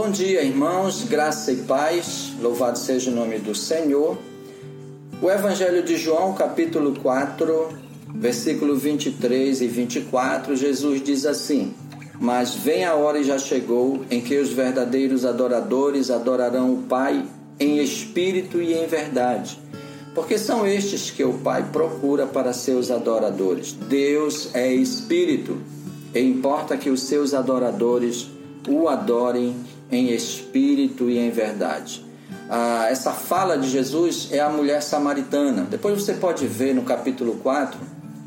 Bom dia, irmãos, graça e paz, louvado seja o nome do Senhor. O Evangelho de João, capítulo 4, versículo 23 e 24, Jesus diz assim: Mas vem a hora e já chegou em que os verdadeiros adoradores adorarão o Pai em espírito e em verdade. Porque são estes que o Pai procura para seus adoradores. Deus é espírito, e importa que os seus adoradores o adorem em espírito e em verdade. Ah, essa fala de Jesus é a mulher samaritana. Depois você pode ver no capítulo 4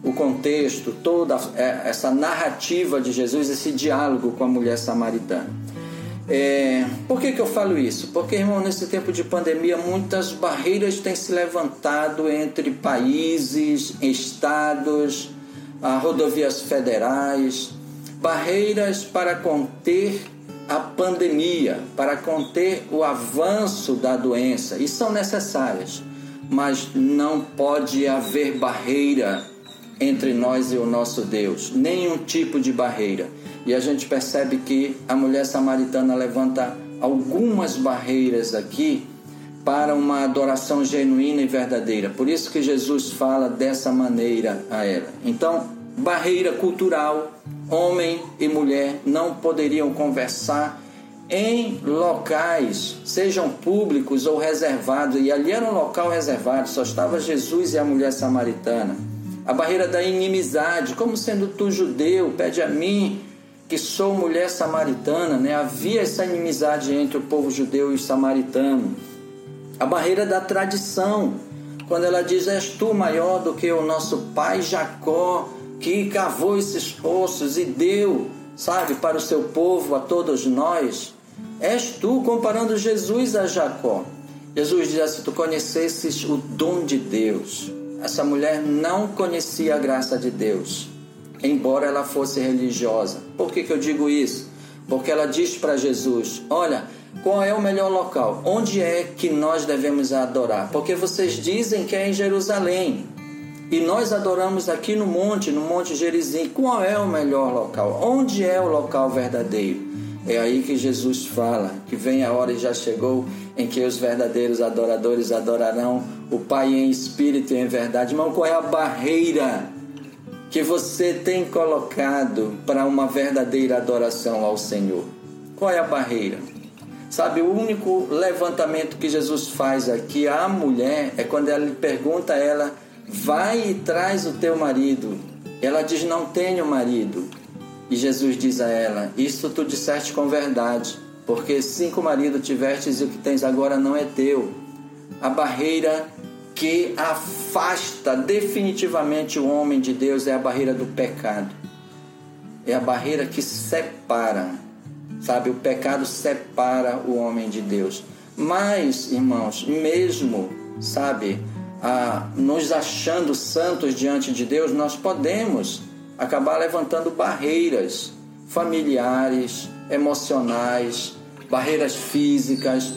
o contexto, toda é, essa narrativa de Jesus, esse diálogo com a mulher samaritana. É, por que, que eu falo isso? Porque, irmão, nesse tempo de pandemia, muitas barreiras têm se levantado entre países, estados, ah, rodovias federais, barreiras para conter a pandemia, para conter o avanço da doença, e são necessárias, mas não pode haver barreira entre nós e o nosso Deus, nenhum tipo de barreira. E a gente percebe que a mulher samaritana levanta algumas barreiras aqui para uma adoração genuína e verdadeira. Por isso que Jesus fala dessa maneira a ela. Então, barreira cultural, homem e mulher não poderiam conversar em locais, sejam públicos ou reservados, e ali era um local reservado, só estava Jesus e a mulher samaritana. A barreira da inimizade, como sendo tu judeu, pede a mim que sou mulher samaritana, né? Havia essa inimizade entre o povo judeu e o samaritano. A barreira da tradição, quando ela diz: És tu maior do que o nosso pai Jacó, que cavou esses poços e deu, sabe, para o seu povo, a todos nós, és tu, comparando Jesus a Jacó. Jesus diz assim: Tu conhecesses o dom de Deus. Essa mulher não conhecia a graça de Deus, embora ela fosse religiosa. Por que, que eu digo isso? Porque ela diz para Jesus: Olha, qual é o melhor local? Onde é que nós devemos adorar? Porque vocês dizem que é em Jerusalém. E nós adoramos aqui no monte, no Monte Gerizim. Qual é o melhor local? Onde é o local verdadeiro? É aí que Jesus fala que vem a hora e já chegou em que os verdadeiros adoradores adorarão o Pai em espírito e em verdade. Irmão, qual é a barreira que você tem colocado para uma verdadeira adoração ao Senhor? Qual é a barreira? Sabe, o único levantamento que Jesus faz aqui à mulher é quando ele pergunta a ela Vai e traz o teu marido. Ela diz: Não tenho marido. E Jesus diz a ela: Isso tu disseste com verdade, porque cinco maridos tivestes e o que tens agora não é teu. A barreira que afasta definitivamente o homem de Deus é a barreira do pecado. É a barreira que separa, sabe? O pecado separa o homem de Deus. Mas, irmãos, mesmo, sabe, a, nos achando santos diante de Deus, nós podemos acabar levantando barreiras familiares, emocionais, barreiras físicas,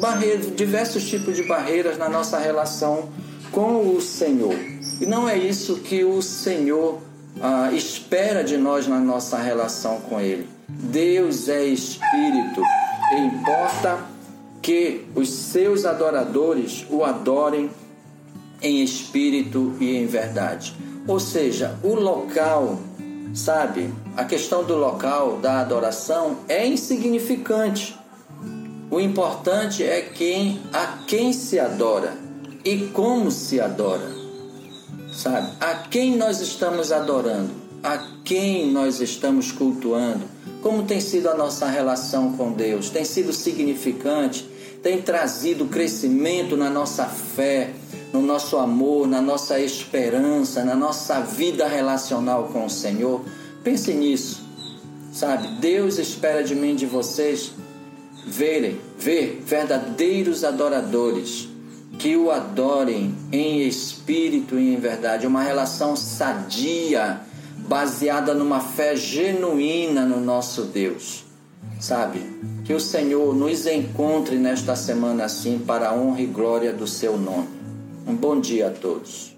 barreiras, diversos tipos de barreiras na nossa relação com o Senhor. E não é isso que o Senhor ah, espera de nós na nossa relação com Ele. Deus é Espírito e importa que os seus adoradores o adorem em espírito e em verdade. Ou seja, o local, sabe? A questão do local da adoração é insignificante. O importante é quem a quem se adora e como se adora. Sabe? A quem nós estamos adorando? A quem nós estamos cultuando? Como tem sido a nossa relação com Deus? Tem sido significante? Tem trazido crescimento na nossa fé? No nosso amor, na nossa esperança, na nossa vida relacional com o Senhor. Pense nisso, sabe? Deus espera de mim, de vocês, verem, ver verdadeiros adoradores que o adorem em espírito e em verdade, uma relação sadia, baseada numa fé genuína no nosso Deus. Sabe? Que o Senhor nos encontre nesta semana assim para a honra e glória do seu nome. Um bom dia a todos.